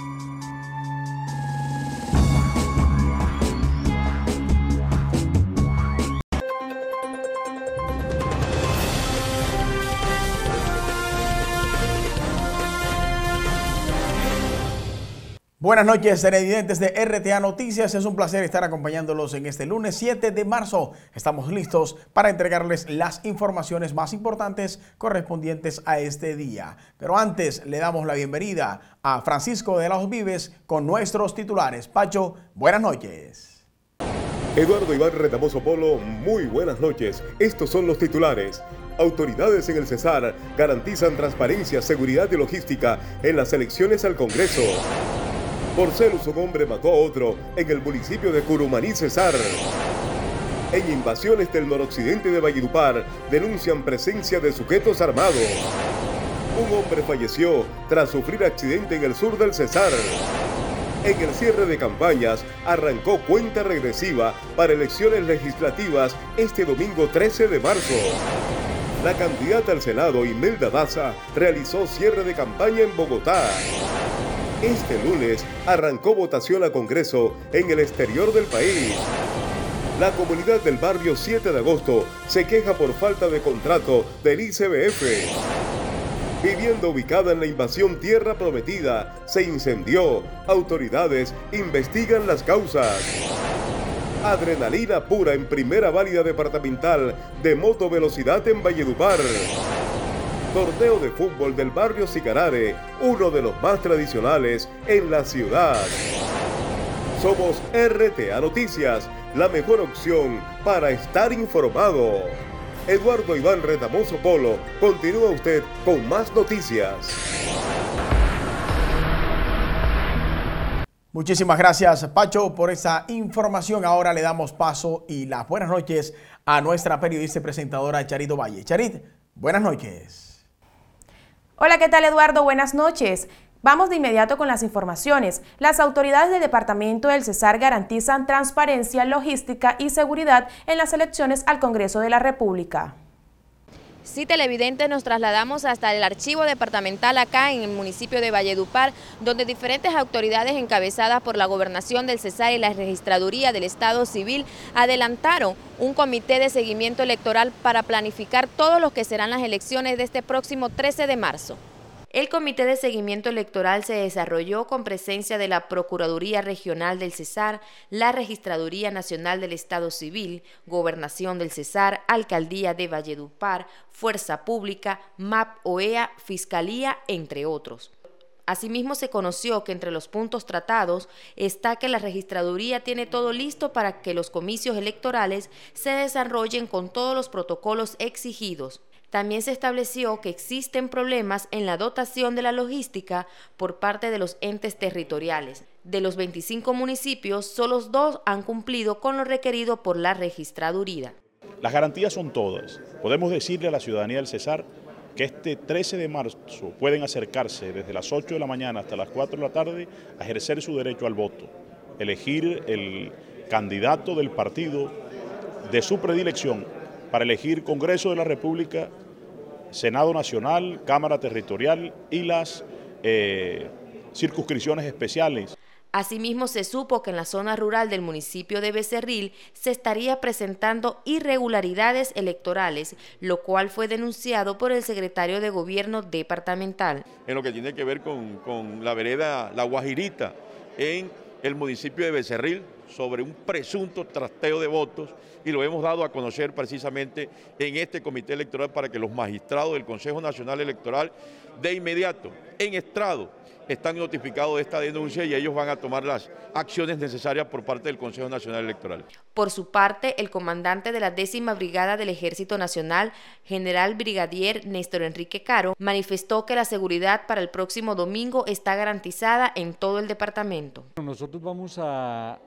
thank you Buenas noches, televidentes de RTA Noticias. Es un placer estar acompañándolos en este lunes 7 de marzo. Estamos listos para entregarles las informaciones más importantes correspondientes a este día. Pero antes le damos la bienvenida a Francisco de los Vives con nuestros titulares. Pacho, buenas noches. Eduardo Iván Retamoso Polo, muy buenas noches. Estos son los titulares. Autoridades en el Cesar garantizan transparencia, seguridad y logística en las elecciones al Congreso. Por celos un hombre mató a otro en el municipio de Curumaní, Cesar. En invasiones del noroccidente de Valledupar denuncian presencia de sujetos armados. Un hombre falleció tras sufrir accidente en el sur del Cesar. En el cierre de campañas arrancó cuenta regresiva para elecciones legislativas este domingo 13 de marzo. La candidata al Senado, Imelda Daza, realizó cierre de campaña en Bogotá. Este lunes arrancó votación a Congreso en el exterior del país. La comunidad del barrio 7 de agosto se queja por falta de contrato del ICBF. Vivienda ubicada en la invasión Tierra Prometida se incendió. Autoridades investigan las causas. Adrenalina pura en primera válida departamental de moto velocidad en Valledupar torneo de fútbol del barrio Sicarare, uno de los más tradicionales en la ciudad. Somos RTA Noticias, la mejor opción para estar informado. Eduardo Iván Retamoso Polo, continúa usted con más noticias. Muchísimas gracias, Pacho, por esa información. Ahora le damos paso y las buenas noches a nuestra periodista y presentadora Charito Valle. Charit, buenas noches. Hola, ¿qué tal Eduardo? Buenas noches. Vamos de inmediato con las informaciones. Las autoridades del Departamento del Cesar garantizan transparencia, logística y seguridad en las elecciones al Congreso de la República. Sí, televidentes, nos trasladamos hasta el archivo departamental acá en el municipio de Valledupar, donde diferentes autoridades encabezadas por la gobernación del Cesar y la registraduría del Estado Civil adelantaron un comité de seguimiento electoral para planificar todos los que serán las elecciones de este próximo 13 de marzo. El Comité de Seguimiento Electoral se desarrolló con presencia de la Procuraduría Regional del Cesar, la Registraduría Nacional del Estado Civil, Gobernación del Cesar, Alcaldía de Valledupar, Fuerza Pública, MAP OEA, Fiscalía, entre otros. Asimismo, se conoció que entre los puntos tratados está que la registraduría tiene todo listo para que los comicios electorales se desarrollen con todos los protocolos exigidos, también se estableció que existen problemas en la dotación de la logística por parte de los entes territoriales. De los 25 municipios, solo dos han cumplido con lo requerido por la registraduría. Las garantías son todas. Podemos decirle a la ciudadanía del Cesar que este 13 de marzo pueden acercarse desde las 8 de la mañana hasta las 4 de la tarde a ejercer su derecho al voto, elegir el candidato del partido de su predilección para elegir Congreso de la República, Senado Nacional, Cámara Territorial y las eh, circunscripciones especiales. Asimismo, se supo que en la zona rural del municipio de Becerril se estaría presentando irregularidades electorales, lo cual fue denunciado por el secretario de Gobierno departamental. En lo que tiene que ver con, con la vereda La Guajirita, en el municipio de Becerril, sobre un presunto trasteo de votos y lo hemos dado a conocer precisamente en este comité electoral para que los magistrados del Consejo Nacional Electoral de inmediato, en estrado, están notificados de esta denuncia y ellos van a tomar las acciones necesarias por parte del Consejo Nacional Electoral. Por su parte, el comandante de la décima brigada del Ejército Nacional, general brigadier Néstor Enrique Caro, manifestó que la seguridad para el próximo domingo está garantizada en todo el departamento. Nosotros vamos a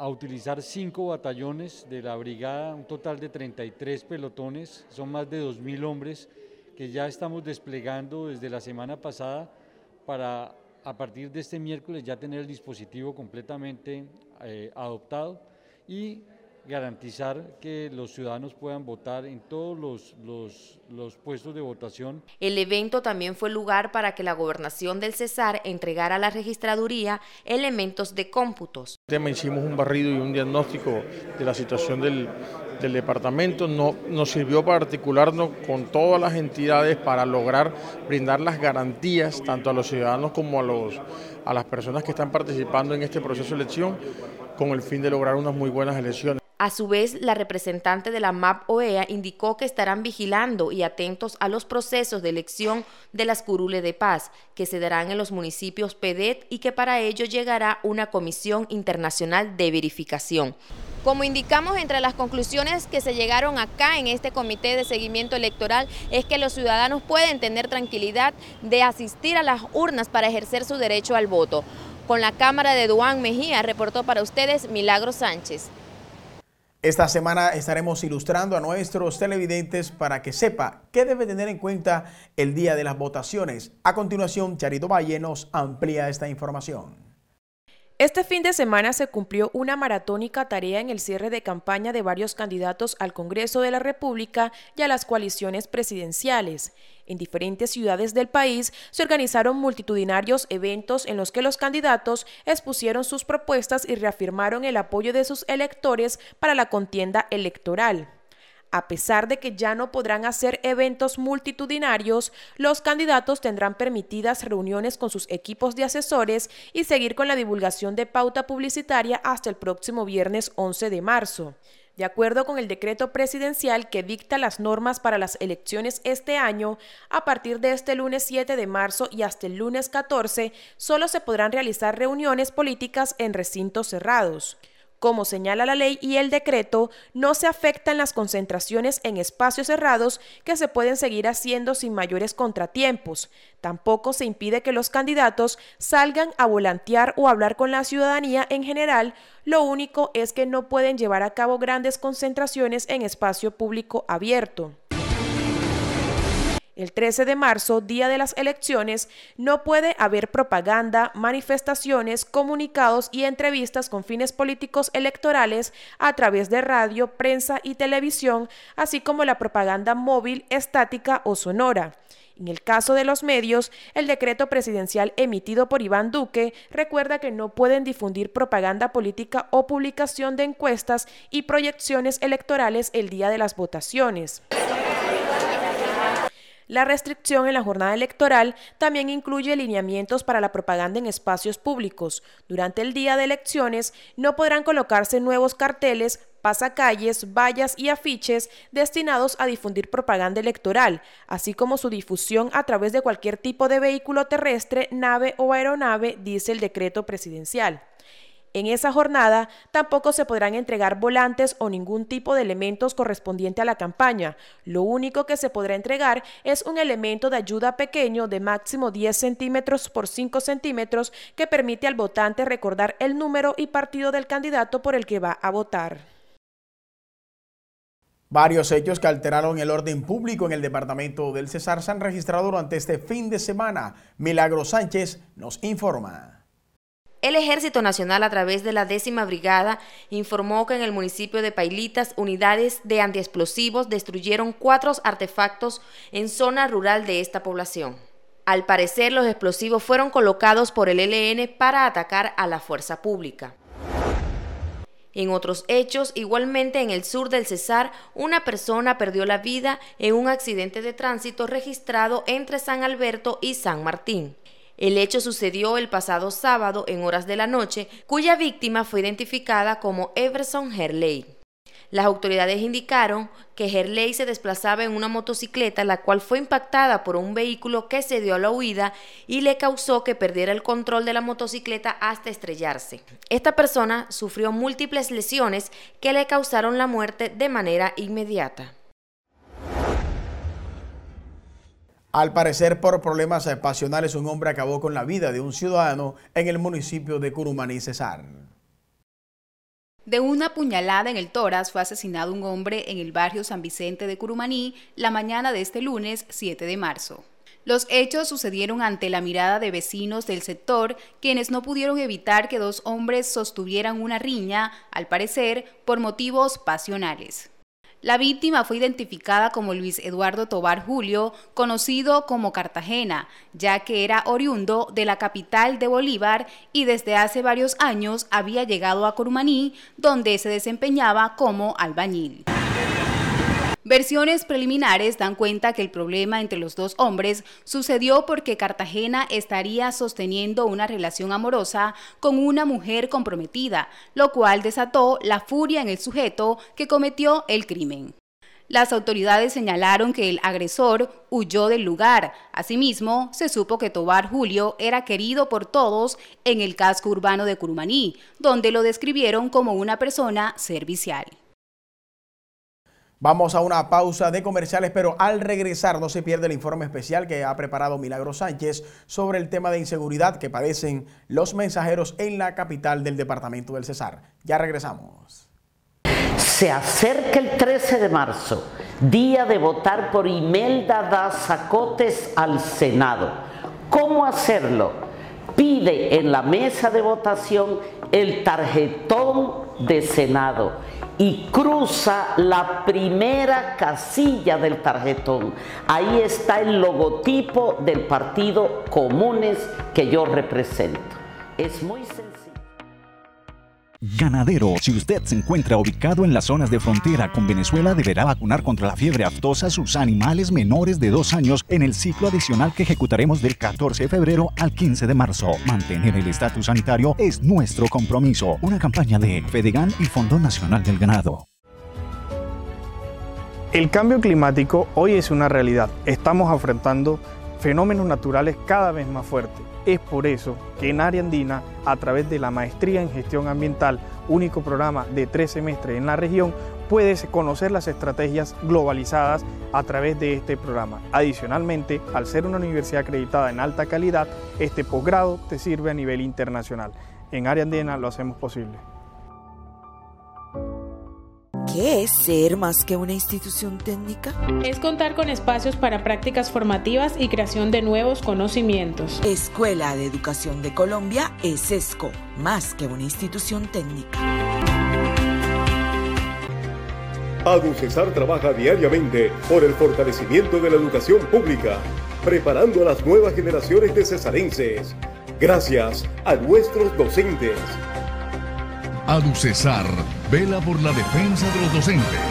a utilizar cinco batallones de la brigada, un total de 33 pelotones, son más de 2.000 hombres que ya estamos desplegando desde la semana pasada para a partir de este miércoles ya tener el dispositivo completamente eh, adoptado y garantizar que los ciudadanos puedan votar en todos los, los, los, puestos de votación. El evento también fue lugar para que la gobernación del Cesar entregara a la registraduría elementos de cómputos. Hicimos un barrido y un diagnóstico de la situación del, del departamento, no, nos sirvió para articularnos con todas las entidades para lograr brindar las garantías tanto a los ciudadanos como a, los, a las personas que están participando en este proceso de elección con el fin de lograr unas muy buenas elecciones. A su vez, la representante de la MAP OEA indicó que estarán vigilando y atentos a los procesos de elección de las curules de paz que se darán en los municipios PEDET y que para ello llegará una comisión internacional de verificación. Como indicamos entre las conclusiones que se llegaron acá en este comité de seguimiento electoral es que los ciudadanos pueden tener tranquilidad de asistir a las urnas para ejercer su derecho al voto. Con la cámara de Duán Mejía reportó para ustedes Milagro Sánchez. Esta semana estaremos ilustrando a nuestros televidentes para que sepa qué debe tener en cuenta el día de las votaciones. A continuación, Charito Valle nos amplía esta información. Este fin de semana se cumplió una maratónica tarea en el cierre de campaña de varios candidatos al Congreso de la República y a las coaliciones presidenciales. En diferentes ciudades del país se organizaron multitudinarios eventos en los que los candidatos expusieron sus propuestas y reafirmaron el apoyo de sus electores para la contienda electoral. A pesar de que ya no podrán hacer eventos multitudinarios, los candidatos tendrán permitidas reuniones con sus equipos de asesores y seguir con la divulgación de pauta publicitaria hasta el próximo viernes 11 de marzo. De acuerdo con el decreto presidencial que dicta las normas para las elecciones este año, a partir de este lunes 7 de marzo y hasta el lunes 14, solo se podrán realizar reuniones políticas en recintos cerrados. Como señala la ley y el decreto, no se afectan las concentraciones en espacios cerrados que se pueden seguir haciendo sin mayores contratiempos. Tampoco se impide que los candidatos salgan a volantear o hablar con la ciudadanía en general. Lo único es que no pueden llevar a cabo grandes concentraciones en espacio público abierto. El 13 de marzo, día de las elecciones, no puede haber propaganda, manifestaciones, comunicados y entrevistas con fines políticos electorales a través de radio, prensa y televisión, así como la propaganda móvil, estática o sonora. En el caso de los medios, el decreto presidencial emitido por Iván Duque recuerda que no pueden difundir propaganda política o publicación de encuestas y proyecciones electorales el día de las votaciones. La restricción en la jornada electoral también incluye lineamientos para la propaganda en espacios públicos. Durante el día de elecciones no podrán colocarse nuevos carteles, pasacalles, vallas y afiches destinados a difundir propaganda electoral, así como su difusión a través de cualquier tipo de vehículo terrestre, nave o aeronave, dice el decreto presidencial. En esa jornada tampoco se podrán entregar volantes o ningún tipo de elementos correspondiente a la campaña. Lo único que se podrá entregar es un elemento de ayuda pequeño de máximo 10 centímetros por 5 centímetros que permite al votante recordar el número y partido del candidato por el que va a votar. Varios hechos que alteraron el orden público en el departamento del Cesar se han registrado durante este fin de semana. Milagro Sánchez nos informa. El Ejército Nacional a través de la décima brigada informó que en el municipio de Pailitas unidades de antiexplosivos destruyeron cuatro artefactos en zona rural de esta población. Al parecer los explosivos fueron colocados por el ELN para atacar a la fuerza pública. En otros hechos, igualmente en el sur del Cesar, una persona perdió la vida en un accidente de tránsito registrado entre San Alberto y San Martín. El hecho sucedió el pasado sábado en horas de la noche, cuya víctima fue identificada como Everson Herley. Las autoridades indicaron que Herley se desplazaba en una motocicleta la cual fue impactada por un vehículo que se dio a la huida y le causó que perdiera el control de la motocicleta hasta estrellarse. Esta persona sufrió múltiples lesiones que le causaron la muerte de manera inmediata. Al parecer, por problemas pasionales, un hombre acabó con la vida de un ciudadano en el municipio de Curumaní, Cesar. De una puñalada en el toras fue asesinado un hombre en el barrio San Vicente de Curumaní la mañana de este lunes 7 de marzo. Los hechos sucedieron ante la mirada de vecinos del sector, quienes no pudieron evitar que dos hombres sostuvieran una riña, al parecer, por motivos pasionales. La víctima fue identificada como Luis Eduardo Tobar Julio, conocido como Cartagena, ya que era oriundo de la capital de Bolívar y desde hace varios años había llegado a Corumaní, donde se desempeñaba como albañil. Versiones preliminares dan cuenta que el problema entre los dos hombres sucedió porque Cartagena estaría sosteniendo una relación amorosa con una mujer comprometida, lo cual desató la furia en el sujeto que cometió el crimen. Las autoridades señalaron que el agresor huyó del lugar. Asimismo, se supo que Tobar Julio era querido por todos en el casco urbano de Curumaní, donde lo describieron como una persona servicial. Vamos a una pausa de comerciales, pero al regresar no se pierde el informe especial que ha preparado Milagro Sánchez sobre el tema de inseguridad que padecen los mensajeros en la capital del departamento del Cesar. Ya regresamos. Se acerca el 13 de marzo, día de votar por Imelda Dazacotes al Senado. ¿Cómo hacerlo? Pide en la mesa de votación el tarjetón de Senado y cruza la primera casilla del tarjetón. Ahí está el logotipo del partido Comunes que yo represento. Es muy sencillo. Ganadero, si usted se encuentra ubicado en las zonas de frontera con Venezuela, deberá vacunar contra la fiebre aftosa a sus animales menores de dos años en el ciclo adicional que ejecutaremos del 14 de febrero al 15 de marzo. Mantener el estatus sanitario es nuestro compromiso. Una campaña de Fedegan y Fondo Nacional del Ganado. El cambio climático hoy es una realidad. Estamos afrontando fenómenos naturales cada vez más fuertes es por eso que en Área Andina, a través de la Maestría en Gestión Ambiental, único programa de tres semestres en la región, puedes conocer las estrategias globalizadas a través de este programa. Adicionalmente, al ser una universidad acreditada en alta calidad, este posgrado te sirve a nivel internacional. En Área Andina lo hacemos posible. ¿Qué es ser más que una institución técnica? Es contar con espacios para prácticas formativas y creación de nuevos conocimientos. Escuela de Educación de Colombia es ESCO, más que una institución técnica. ADUCESAR trabaja diariamente por el fortalecimiento de la educación pública, preparando a las nuevas generaciones de cesarenses. Gracias a nuestros docentes ADUCESAR vela por la defensa de los docentes.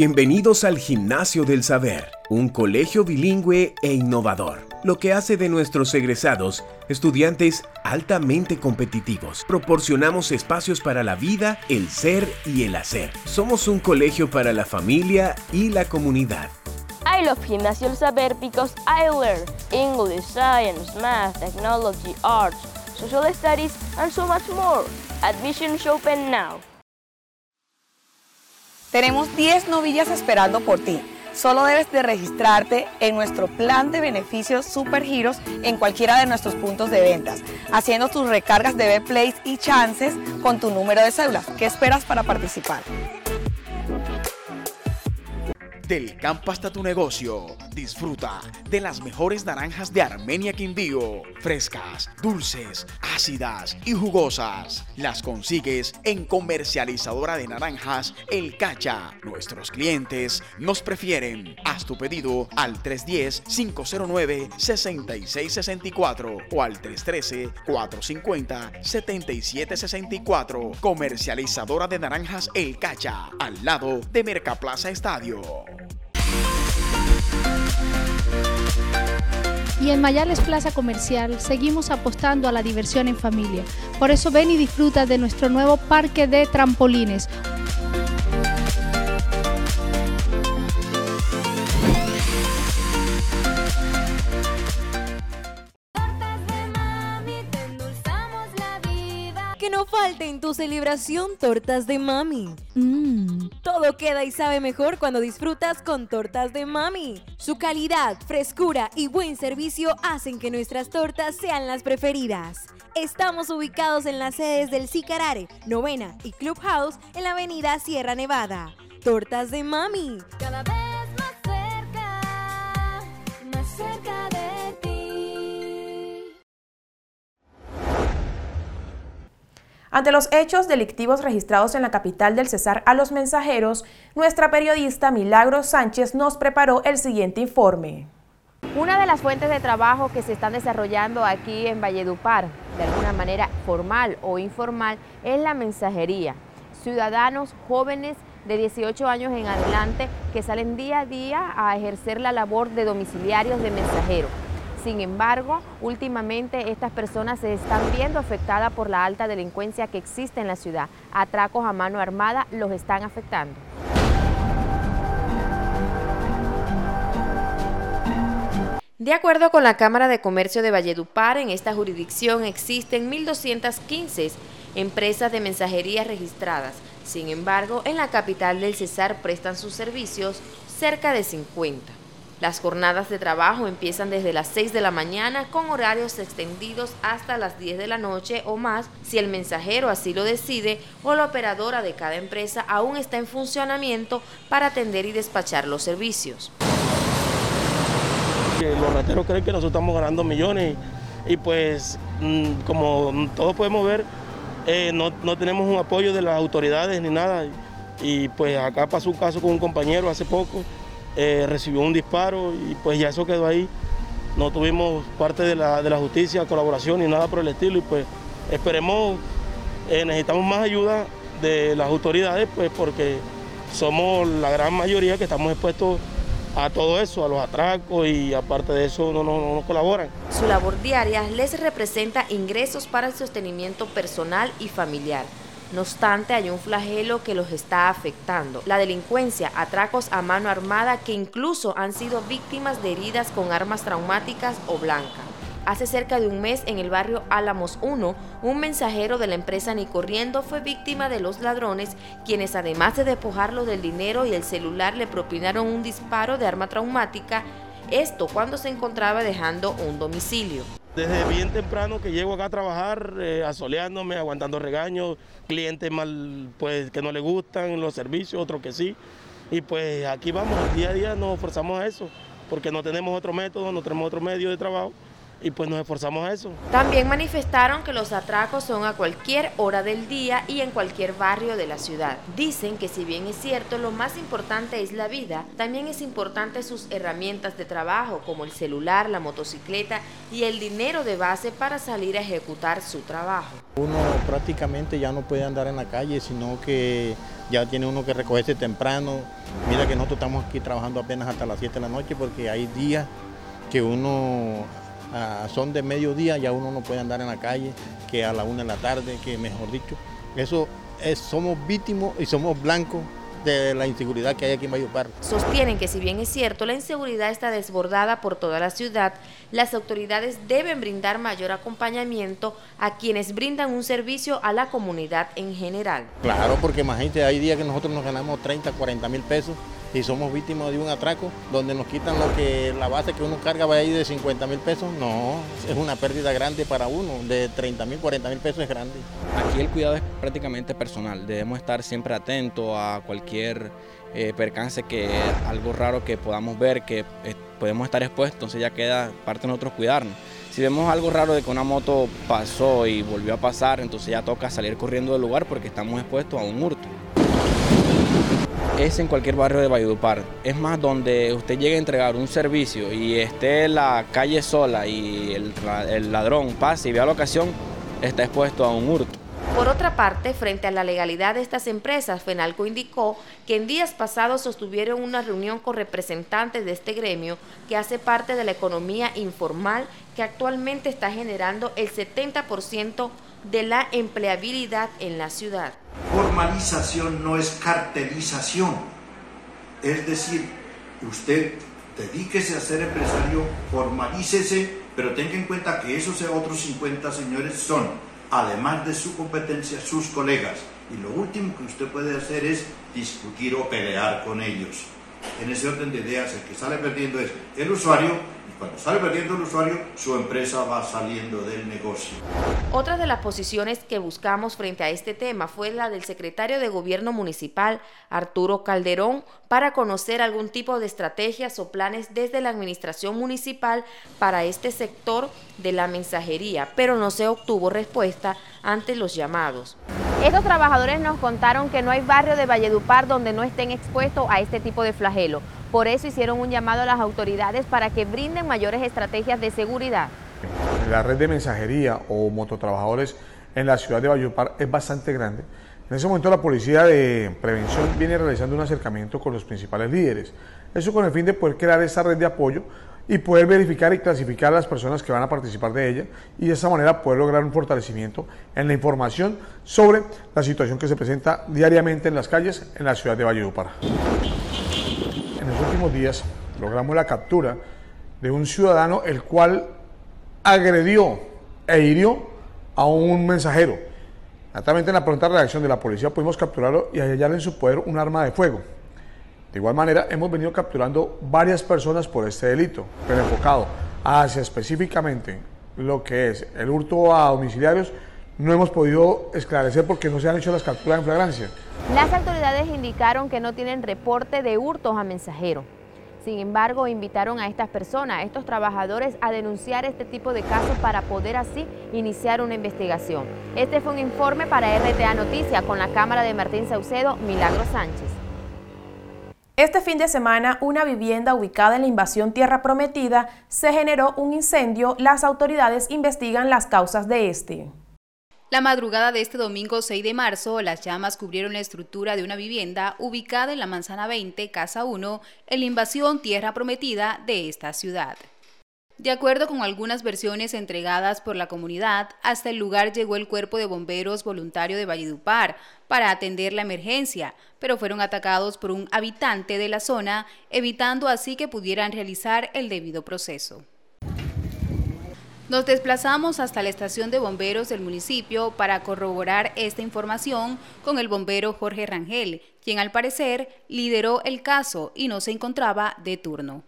Bienvenidos al Gimnasio del Saber, un colegio bilingüe e innovador, lo que hace de nuestros egresados estudiantes altamente competitivos. Proporcionamos espacios para la vida, el ser y el hacer. Somos un colegio para la familia y la comunidad. I love Gimnasio del Saber because I learn English, science, math, technology, arts, social studies, and so much more. Admission is open now. Tenemos 10 novillas esperando por ti. Solo debes de registrarte en nuestro plan de beneficios Super Giros en cualquiera de nuestros puntos de ventas, haciendo tus recargas de B-Plays y chances con tu número de cédula. ¿Qué esperas para participar? Del campo hasta tu negocio. Disfruta de las mejores naranjas de Armenia Quindío. Frescas, dulces, ácidas y jugosas. Las consigues en comercializadora de naranjas El Cacha. Nuestros clientes nos prefieren. Haz tu pedido al 310-509-6664 o al 313-450-7764. Comercializadora de naranjas El Cacha. Al lado de Mercaplaza Estadio. Y en Mayales Plaza Comercial seguimos apostando a la diversión en familia. Por eso ven y disfruta de nuestro nuevo parque de trampolines. Falte en tu celebración tortas de mami. Mmm, todo queda y sabe mejor cuando disfrutas con tortas de mami. Su calidad, frescura y buen servicio hacen que nuestras tortas sean las preferidas. Estamos ubicados en las sedes del Sicarare, Novena y Clubhouse en la avenida Sierra Nevada. Tortas de mami. Cada vez más cerca, más cerca Ante los hechos delictivos registrados en la capital del Cesar a los mensajeros, nuestra periodista Milagro Sánchez nos preparó el siguiente informe. Una de las fuentes de trabajo que se están desarrollando aquí en Valledupar, de alguna manera formal o informal, es la mensajería. Ciudadanos jóvenes de 18 años en adelante que salen día a día a ejercer la labor de domiciliarios de mensajeros. Sin embargo, últimamente estas personas se están viendo afectadas por la alta delincuencia que existe en la ciudad. Atracos a mano armada los están afectando. De acuerdo con la Cámara de Comercio de Valledupar, en esta jurisdicción existen 1.215 empresas de mensajería registradas. Sin embargo, en la capital del Cesar prestan sus servicios cerca de 50. Las jornadas de trabajo empiezan desde las 6 de la mañana con horarios extendidos hasta las 10 de la noche o más si el mensajero así lo decide o la operadora de cada empresa aún está en funcionamiento para atender y despachar los servicios. Los rateros creen que nosotros estamos ganando millones y, pues mm, como todos podemos ver, eh, no, no, tenemos un apoyo de las autoridades ni nada. Y pues acá pasó un caso con un compañero hace poco, eh, recibió un disparo y pues ya eso quedó ahí. No tuvimos parte de la, de la justicia, colaboración ni nada por el estilo y pues esperemos, eh, necesitamos más ayuda de las autoridades pues porque somos la gran mayoría que estamos expuestos a todo eso, a los atracos y aparte de eso no, no, no colaboran. Su labor diaria les representa ingresos para el sostenimiento personal y familiar. No obstante, hay un flagelo que los está afectando. La delincuencia, atracos a mano armada que incluso han sido víctimas de heridas con armas traumáticas o blancas. Hace cerca de un mes en el barrio Álamos 1, un mensajero de la empresa Ni Corriendo fue víctima de los ladrones, quienes además de despojarlo del dinero y el celular le propinaron un disparo de arma traumática, esto cuando se encontraba dejando un domicilio. Desde bien temprano que llego acá a trabajar, eh, asoleándome, aguantando regaños, clientes mal, pues que no le gustan los servicios, otros que sí. Y pues aquí vamos, día a día nos forzamos a eso, porque no tenemos otro método, no tenemos otro medio de trabajo y pues nos esforzamos a eso. También manifestaron que los atracos son a cualquier hora del día y en cualquier barrio de la ciudad. Dicen que si bien es cierto lo más importante es la vida, también es importante sus herramientas de trabajo como el celular, la motocicleta y el dinero de base para salir a ejecutar su trabajo. Uno prácticamente ya no puede andar en la calle, sino que ya tiene uno que recogerse temprano. Mira que nosotros estamos aquí trabajando apenas hasta las 7 de la noche porque hay días que uno a son de mediodía, ya uno no puede andar en la calle, que a la una de la tarde, que mejor dicho. Eso es, somos víctimas y somos blancos de la inseguridad que hay aquí en Mayupar. Sostienen que si bien es cierto la inseguridad está desbordada por toda la ciudad, las autoridades deben brindar mayor acompañamiento a quienes brindan un servicio a la comunidad en general. Claro, porque imagínate, hay días que nosotros nos ganamos 30, 40 mil pesos y somos víctimas de un atraco donde nos quitan lo que la base que uno carga va ahí de 50 mil pesos, no, es una pérdida grande para uno, de 30 mil, 40 mil pesos es grande. Aquí el cuidado es prácticamente personal, debemos estar siempre atentos a cualquier eh, percance que algo raro que podamos ver, que eh, podemos estar expuestos, entonces ya queda parte de nosotros cuidarnos. Si vemos algo raro de que una moto pasó y volvió a pasar, entonces ya toca salir corriendo del lugar porque estamos expuestos a un hurto es en cualquier barrio de Valledupar. Es más, donde usted llegue a entregar un servicio y esté la calle sola y el, ladrón pase y vea la ocasión, está expuesto a un hurto. Por otra parte, frente a la legalidad de estas empresas, FENALCO indicó que en días pasados sostuvieron una reunión con representantes de este gremio que hace parte de la economía informal que actualmente está generando el 70% de la empleabilidad en la ciudad. Formalización no es cartelización. Es decir, usted dedíquese a ser empresario, formalícese, pero tenga en cuenta que esos otros 50 señores son además de su competencia, sus colegas. Y lo último que usted puede hacer es discutir o pelear con ellos. En ese orden de ideas, el que sale perdiendo es el usuario y cuando sale perdiendo el usuario, su empresa va saliendo del negocio. Otra de las posiciones que buscamos frente a este tema fue la del secretario de Gobierno Municipal, Arturo Calderón, para conocer algún tipo de estrategias o planes desde la Administración Municipal para este sector de la mensajería, pero no se obtuvo respuesta ante los llamados. Estos trabajadores nos contaron que no hay barrio de Valledupar donde no estén expuestos a este tipo de flagelo. Por eso hicieron un llamado a las autoridades para que brinden mayores estrategias de seguridad. La red de mensajería o mototrabajadores en la ciudad de Valledupar es bastante grande. En ese momento la Policía de Prevención viene realizando un acercamiento con los principales líderes. Eso con el fin de poder crear esa red de apoyo y poder verificar y clasificar a las personas que van a participar de ella y de esa manera poder lograr un fortalecimiento en la información sobre la situación que se presenta diariamente en las calles en la ciudad de Valledupar. En los últimos días logramos la captura de un ciudadano el cual agredió e hirió a un mensajero. Naturalmente en la pronta reacción de la policía pudimos capturarlo y hallar en su poder un arma de fuego. De igual manera, hemos venido capturando varias personas por este delito, pero enfocado hacia específicamente lo que es el hurto a domiciliarios, no hemos podido esclarecer porque no se han hecho las capturas en flagrancia. Las autoridades indicaron que no tienen reporte de hurtos a mensajeros. Sin embargo, invitaron a estas personas, a estos trabajadores, a denunciar este tipo de casos para poder así iniciar una investigación. Este fue un informe para RTA Noticias con la cámara de Martín Saucedo, Milagro Sánchez. Este fin de semana, una vivienda ubicada en la invasión Tierra Prometida se generó un incendio. Las autoridades investigan las causas de este. La madrugada de este domingo 6 de marzo, las llamas cubrieron la estructura de una vivienda ubicada en la Manzana 20, Casa 1, en la invasión Tierra Prometida de esta ciudad. De acuerdo con algunas versiones entregadas por la comunidad, hasta el lugar llegó el cuerpo de bomberos voluntario de Valledupar para atender la emergencia, pero fueron atacados por un habitante de la zona, evitando así que pudieran realizar el debido proceso. Nos desplazamos hasta la estación de bomberos del municipio para corroborar esta información con el bombero Jorge Rangel, quien al parecer lideró el caso y no se encontraba de turno.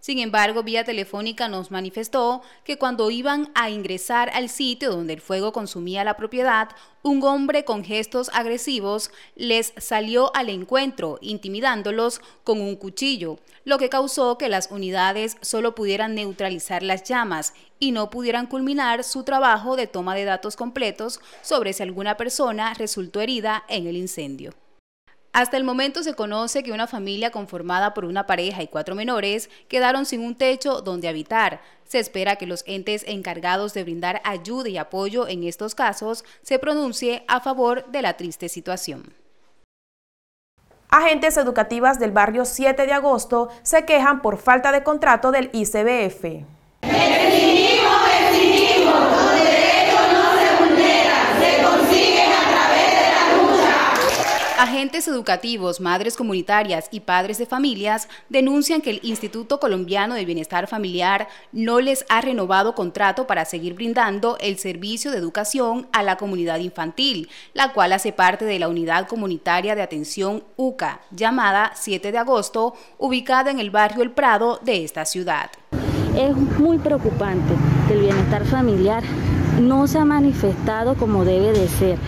Sin embargo, vía telefónica nos manifestó que cuando iban a ingresar al sitio donde el fuego consumía la propiedad, un hombre con gestos agresivos les salió al encuentro, intimidándolos con un cuchillo, lo que causó que las unidades solo pudieran neutralizar las llamas y no pudieran culminar su trabajo de toma de datos completos sobre si alguna persona resultó herida en el incendio. Hasta el momento se conoce que una familia conformada por una pareja y cuatro menores quedaron sin un techo donde habitar. Se espera que los entes encargados de brindar ayuda y apoyo en estos casos se pronuncie a favor de la triste situación. Agentes educativas del barrio 7 de agosto se quejan por falta de contrato del ICBF. Exigimos, exigimos, Agentes educativos, madres comunitarias y padres de familias denuncian que el Instituto Colombiano de Bienestar Familiar no les ha renovado contrato para seguir brindando el servicio de educación a la comunidad infantil, la cual hace parte de la Unidad Comunitaria de Atención UCA, llamada 7 de agosto, ubicada en el barrio El Prado de esta ciudad. Es muy preocupante que el bienestar familiar no se ha manifestado como debe de ser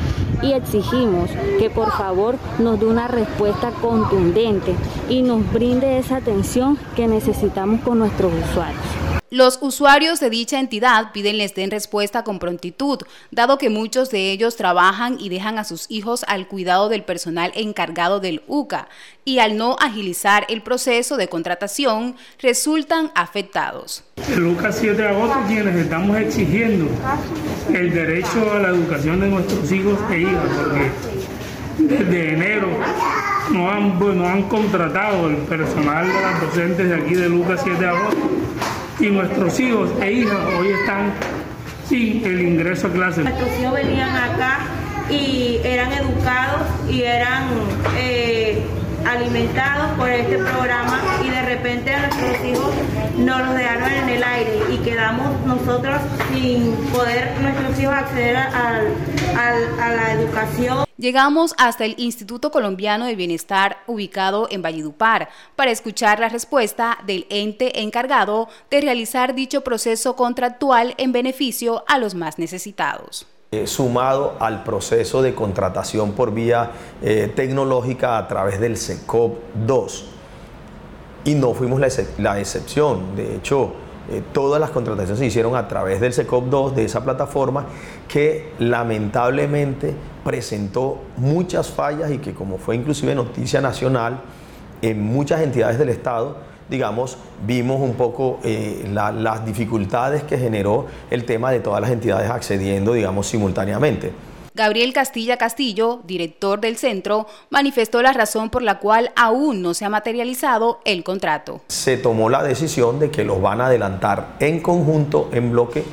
y exigimos que por favor nos dé una respuesta contundente y nos brinde esa atención que necesitamos con nuestros usuarios. Los usuarios de dicha entidad piden les den respuesta con prontitud, dado que muchos de ellos trabajan y dejan a sus hijos al cuidado del personal encargado del UCA y al no agilizar el proceso de contratación resultan afectados. El UCA 7 de agosto quienes estamos exigiendo el derecho a la educación de nuestros hijos e hijas, porque desde enero no han, bueno, han contratado el personal de las docentes de aquí de Lucas 7 de agosto y nuestros hijos e hijas hoy están sin el ingreso a clase. Nuestros hijos venían acá y eran educados y eran eh, alimentados por este programa y de repente a nuestros hijos nos los dejaron en el aire y quedamos nosotros sin poder nuestros hijos acceder a, la educación. Llegamos hasta el Instituto Colombiano de Bienestar ubicado en Valledupar para escuchar la respuesta del ente encargado de realizar dicho proceso contractual en beneficio a los más necesitados. Eh, sumado al proceso de contratación por vía eh, tecnológica a través del SECOP 2. Y no fuimos la, excep la excepción. De hecho, eh, todas las contrataciones se hicieron a través del SECOP 2, de esa plataforma, que lamentablemente presentó muchas fallas y que como fue inclusive noticia nacional, en muchas entidades del Estado, digamos, vimos un poco eh, la, las dificultades que generó el tema de todas las entidades accediendo, digamos, simultáneamente. Gabriel Castilla Castillo, director del centro, manifestó la razón por la cual aún no se ha materializado el contrato. Se tomó la decisión de que los van a adelantar en conjunto, en bloque,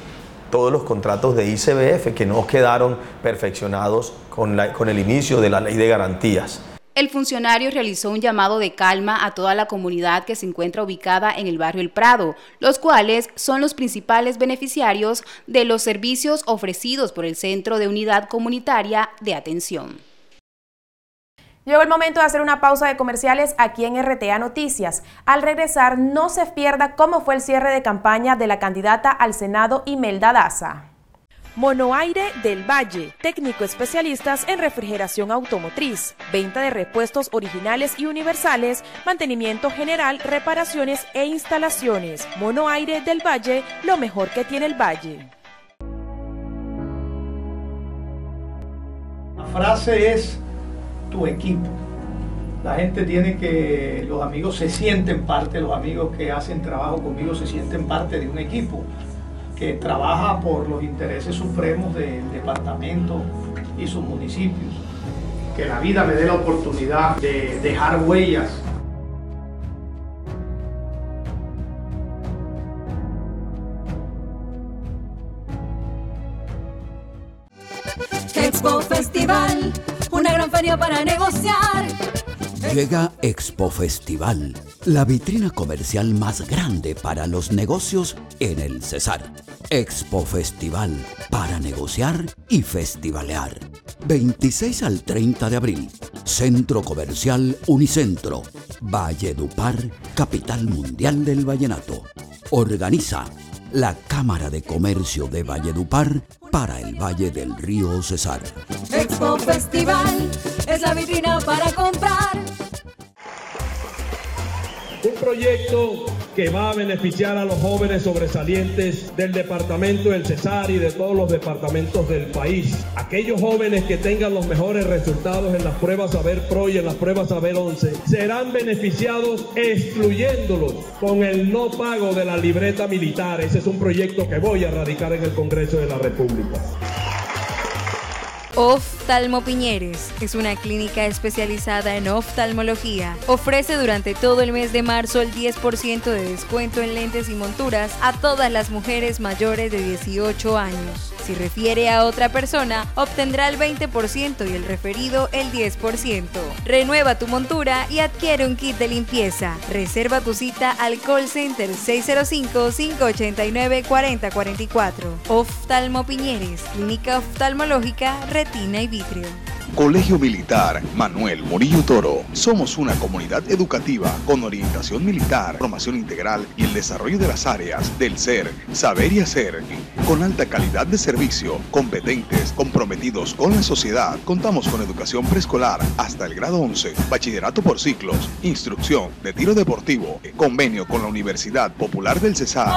todos los contratos de ICBF que no quedaron perfeccionados con, la, con el inicio de la ley de garantías. El funcionario realizó un llamado de calma a toda la comunidad que se encuentra ubicada en el barrio El Prado, los cuales son los principales beneficiarios de los servicios ofrecidos por el Centro de Unidad Comunitaria de Atención. Llegó el momento de hacer una pausa de comerciales aquí en RTA Noticias. Al regresar, no se pierda cómo fue el cierre de campaña de la candidata al Senado Imelda Daza. Monoaire del Valle, técnico especialistas en refrigeración automotriz, venta de repuestos originales y universales, mantenimiento general, reparaciones e instalaciones. Monoaire del Valle, lo mejor que tiene el Valle. La frase es tu equipo. La gente tiene que, los amigos se sienten parte, los amigos que hacen trabajo conmigo se sienten parte de un equipo que trabaja por los intereses supremos del departamento y sus municipios. Que la vida me dé la oportunidad de dejar huellas. Expo Festival, una gran feria para negociar. Llega Expo Festival, la vitrina comercial más grande para los negocios en el Cesar. Expo Festival, para negociar y festivalear. 26 al 30 de abril, Centro Comercial Unicentro, Valledupar, capital mundial del vallenato. Organiza la Cámara de Comercio de Valledupar para el Valle del Río Cesar. Expo Festival es la vitrina para comprar. Un proyecto que va a beneficiar a los jóvenes sobresalientes del departamento del Cesar y de todos los departamentos del país. Aquellos jóvenes que tengan los mejores resultados en las pruebas Saber Pro y en las pruebas Saber 11 serán beneficiados excluyéndolos con el no pago de la libreta militar. Ese es un proyecto que voy a radicar en el Congreso de la República. Oftalmo Piñeres es una clínica especializada en oftalmología. Ofrece durante todo el mes de marzo el 10% de descuento en lentes y monturas a todas las mujeres mayores de 18 años. Si refiere a otra persona, obtendrá el 20% y el referido el 10%. Renueva tu montura y adquiere un kit de limpieza. Reserva tu cita al call center 605-589-4044. Oftalmo Piñeres, clínica oftalmológica, retina y vitrio. Colegio Militar Manuel Murillo Toro. Somos una comunidad educativa con orientación militar, formación integral y el desarrollo de las áreas del ser, saber y hacer. Con alta calidad de servicio, competentes, comprometidos con la sociedad. Contamos con educación preescolar hasta el grado 11, bachillerato por ciclos, instrucción de tiro deportivo, convenio con la Universidad Popular del Cesar.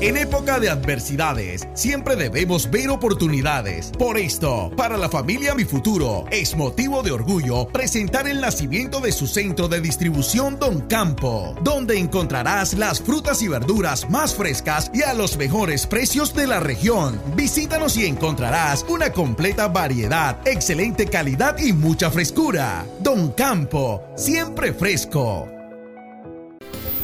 En época de adversidades, siempre debemos ver oportunidades. Por esto, para la familia Mi Futuro, es motivo de orgullo presentar el nacimiento de su centro de distribución Don Campo, donde encontrarás las frutas y verduras más frescas y a los mejores precios de la región. Visítanos y encontrarás una completa variedad, excelente calidad y mucha frescura. Don Campo, siempre fresco.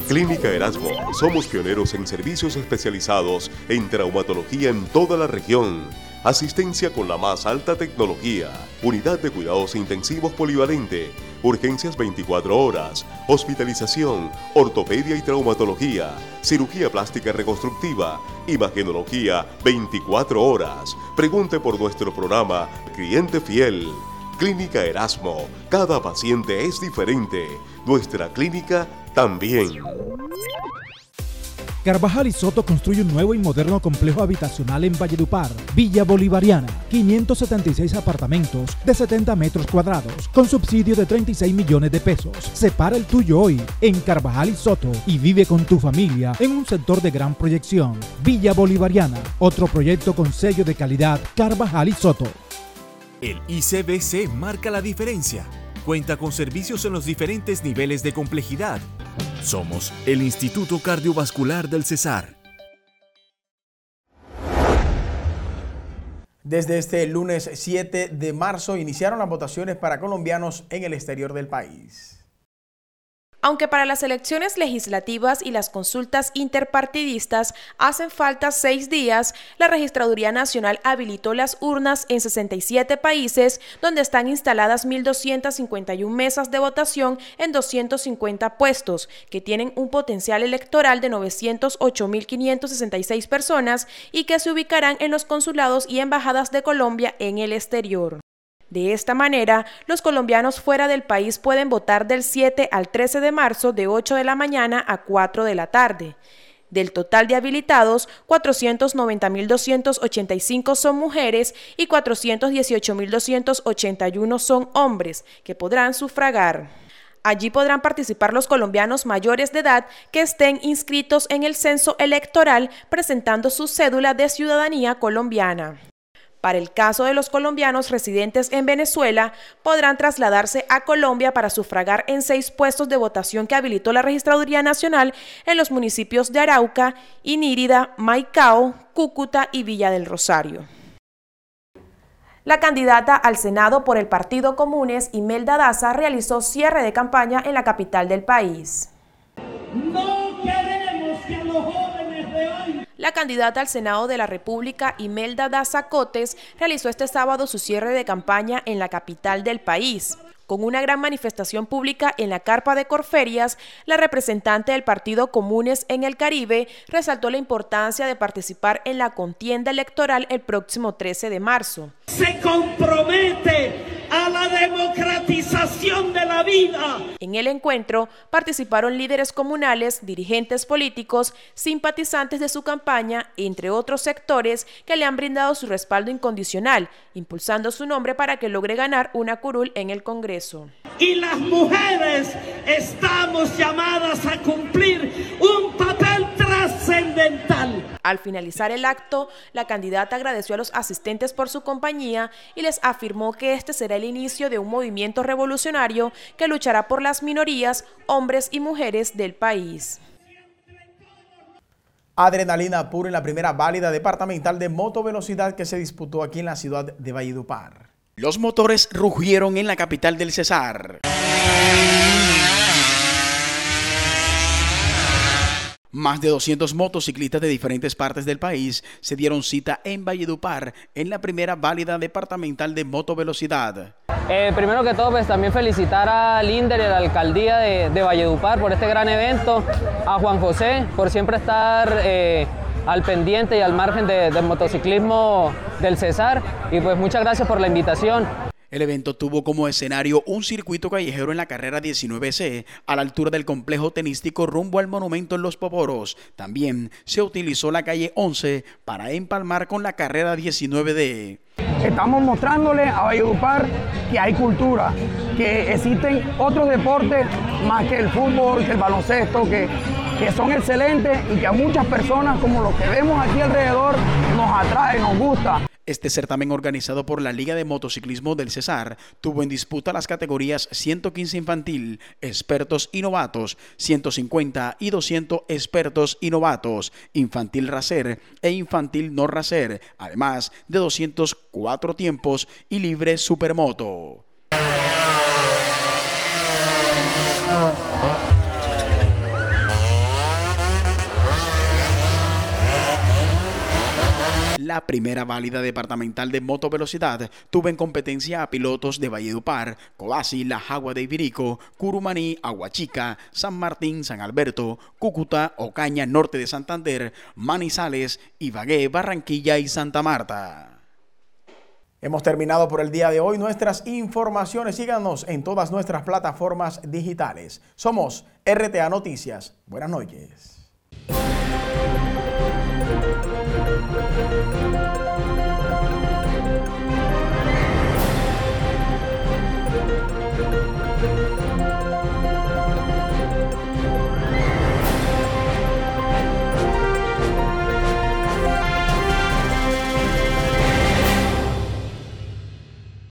Clínica Erasmo. Somos pioneros en servicios especializados en traumatología en toda la región. Asistencia con la más alta tecnología. Unidad de cuidados intensivos polivalente. urgencias 24 horas, hospitalización, ortopedia y traumatología, cirugía plástica reconstructiva, imagenología 24 horas. Pregunte por nuestro programa Cliente Fiel. Clínica Erasmo. Cada paciente es diferente. Nuestra clínica también. Carvajal y Soto construye un nuevo y moderno complejo habitacional en Valledupar, Villa Bolivariana, 576 apartamentos de 70 metros cuadrados, con subsidio de 36 millones de pesos. Separa el tuyo hoy en Carvajal y Soto y vive con tu familia en un sector de gran proyección. Villa Bolivariana, otro proyecto con sello de calidad Carvajal y Soto. El ICBC marca la diferencia. Cuenta con servicios en los diferentes niveles de complejidad somos el Instituto Cardiovascular del Cesar. Desde este lunes 7 de marzo iniciaron las votaciones para colombianos en el exterior del país. Aunque para las elecciones legislativas y las consultas interpartidistas hacen falta seis días, la Registraduría Nacional habilitó las urnas en 67 países, donde están instaladas 1.251 mesas de votación en 250 puestos, que tienen un potencial electoral de 908.566 personas y que se ubicarán en los consulados y embajadas de Colombia en el exterior. De esta manera, los colombianos fuera del país pueden votar del 7 al 13 de marzo de 8 de la mañana a 4 de la tarde. Del total de habilitados, 490.285 son mujeres y 418.281 son hombres, que podrán sufragar. Allí podrán participar los colombianos mayores de edad que estén inscritos en el censo electoral presentando su cédula de ciudadanía colombiana. Para el caso de los colombianos residentes en Venezuela, podrán trasladarse a Colombia para sufragar en seis puestos de votación que habilitó la Registraduría Nacional en los municipios de Arauca, Inírida, Maicao, Cúcuta y Villa del Rosario. La candidata al Senado por el Partido Comunes, Imelda Daza, realizó cierre de campaña en la capital del país. No la candidata al Senado de la República, Imelda Daza Cotes, realizó este sábado su cierre de campaña en la capital del país. Con una gran manifestación pública en la carpa de Corferias, la representante del Partido Comunes en el Caribe resaltó la importancia de participar en la contienda electoral el próximo 13 de marzo. Se compromete a la democratización de la vida. En el encuentro participaron líderes comunales, dirigentes políticos, simpatizantes de su campaña, entre otros sectores que le han brindado su respaldo incondicional, impulsando su nombre para que logre ganar una curul en el Congreso. Y las mujeres estamos llamadas a cumplir un papel trascendental. Al finalizar el acto, la candidata agradeció a los asistentes por su compañía y les afirmó que este será el inicio de un movimiento revolucionario que luchará por las minorías, hombres y mujeres del país. Adrenalina pura en la primera válida departamental de motovelocidad que se disputó aquí en la ciudad de Valledupar. Los motores rugieron en la capital del Cesar. Más de 200 motociclistas de diferentes partes del país se dieron cita en Valledupar en la primera válida departamental de motovelocidad. Eh, primero que todo, pues también felicitar a Linder y a la alcaldía de, Valledupar por este gran evento, a Juan José por siempre estar eh, al pendiente y al margen del motociclismo del Cesar. Y pues muchas gracias por la invitación. El evento tuvo como escenario un circuito callejero en la carrera 19C, a la altura del complejo tenístico rumbo al monumento en Los Poporos. También se utilizó la calle 11 para empalmar con la carrera 19D. Estamos mostrándole a Valledupar que hay cultura, que existen otros deportes más que el fútbol, que el baloncesto, que que son excelentes y que a muchas personas como los que vemos aquí alrededor nos atrae, nos gusta. Este certamen organizado por la Liga de Motociclismo del Cesar tuvo en disputa las categorías 115 infantil, expertos y novatos, 150 y 200 expertos y novatos, infantil racer e infantil no racer, además de 204 tiempos y libre supermoto. La Primera válida departamental de motovelocidad tuvo en competencia a pilotos de Valledupar, Codazzi, La Jagua de Ibirico, Curumaní, Aguachica, San Martín, San Alberto, Cúcuta, Ocaña, Norte de Santander, Manizales, Ibagué, Barranquilla y Santa Marta. Hemos terminado por el día de hoy nuestras informaciones. Síganos en todas nuestras plataformas digitales. Somos RTA Noticias. Buenas noches.